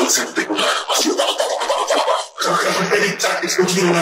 Prozent decken. Ehrlich gesagt, ich bin wieder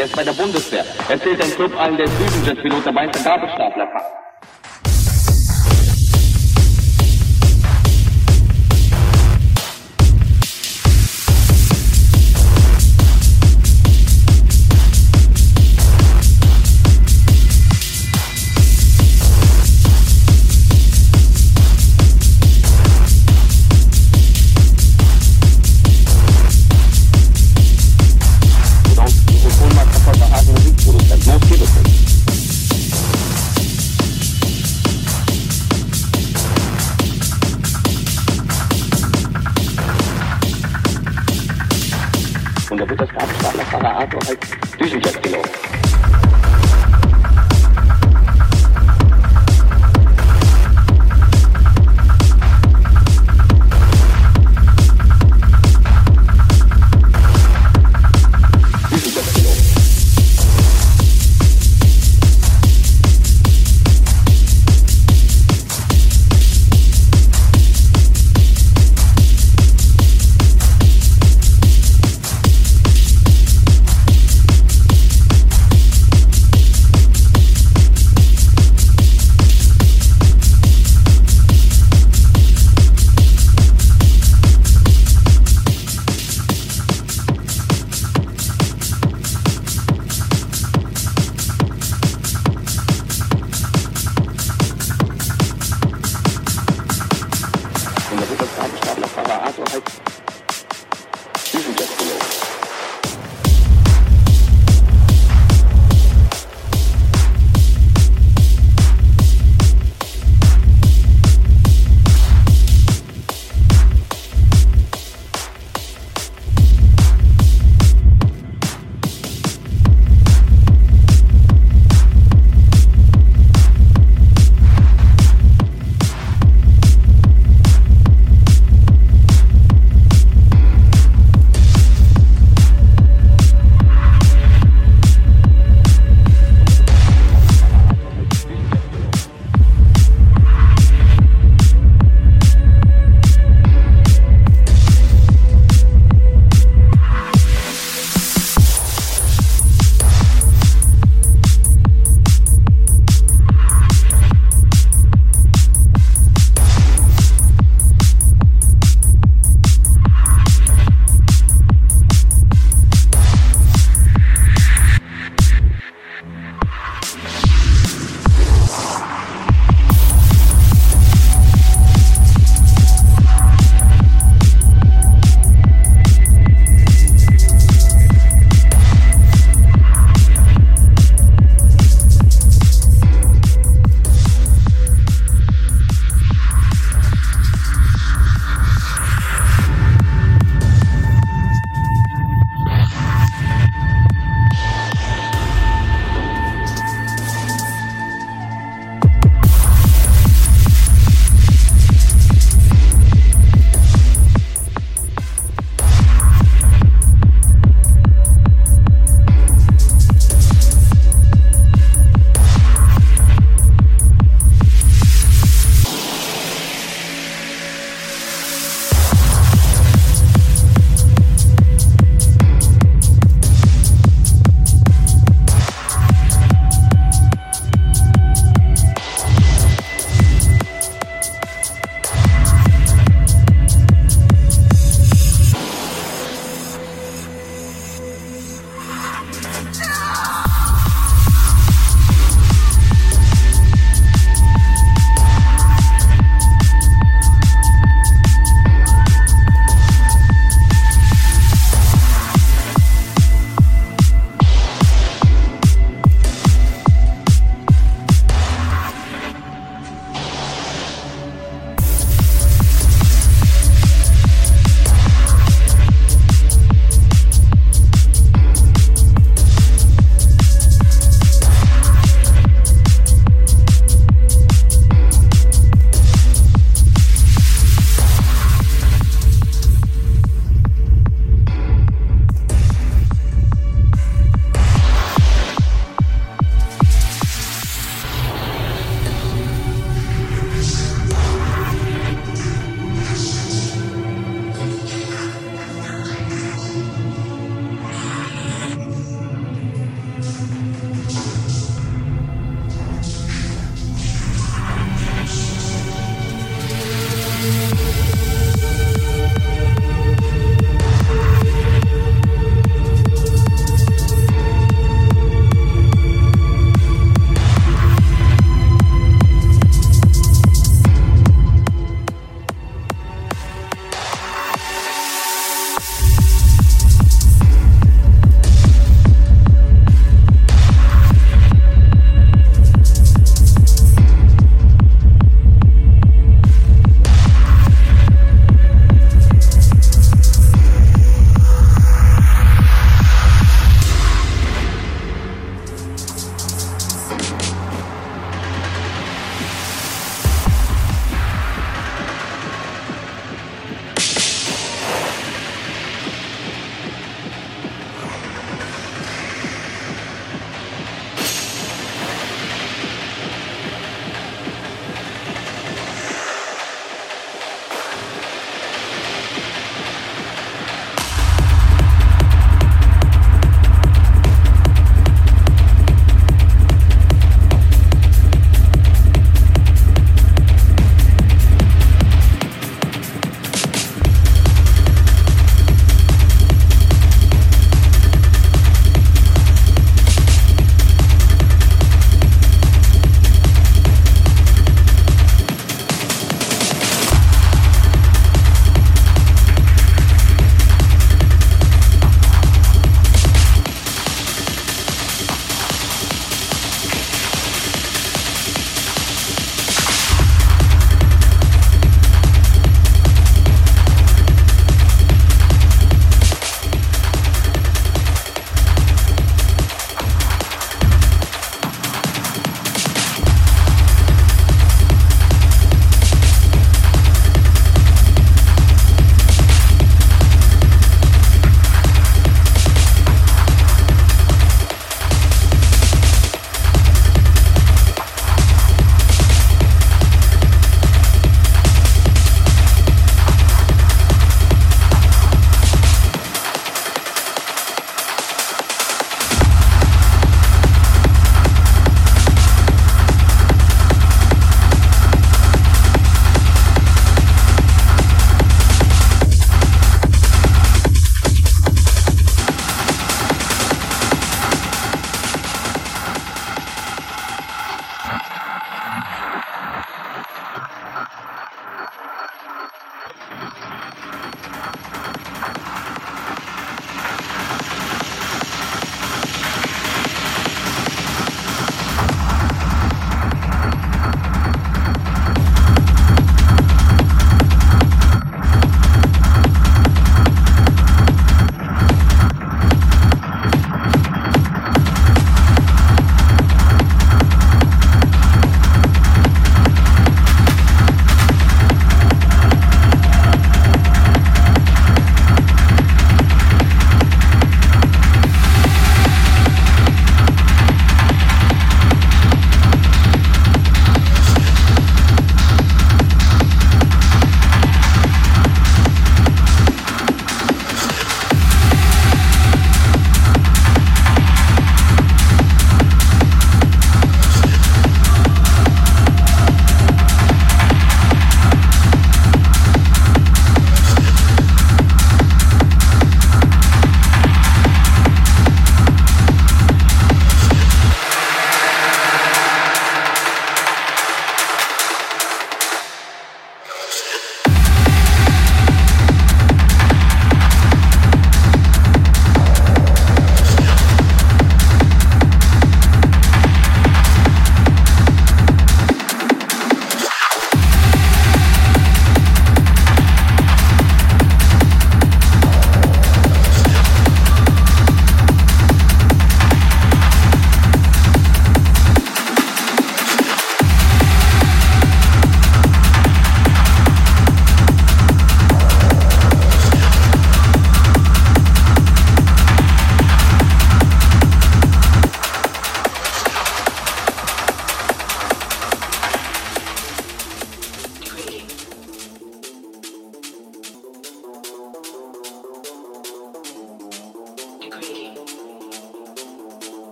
der ist bei der Bundeswehr. Erzählt ein Club allen, der ist Düsenjet-Pilot, dabei ist der Gabelstapler.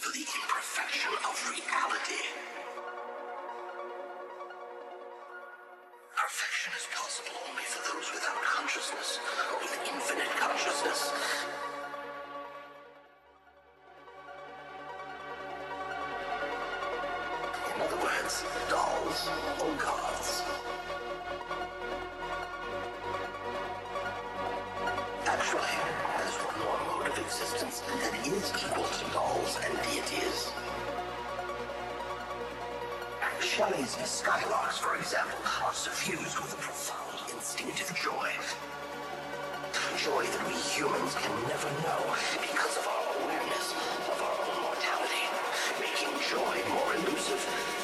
For the imperfection of reality. Perfection is possible only for those without consciousness with infinite consciousness. Skylarks, for example, are suffused with a profound instinctive joy. Joy that we humans can never know because of our awareness of our own mortality, making joy more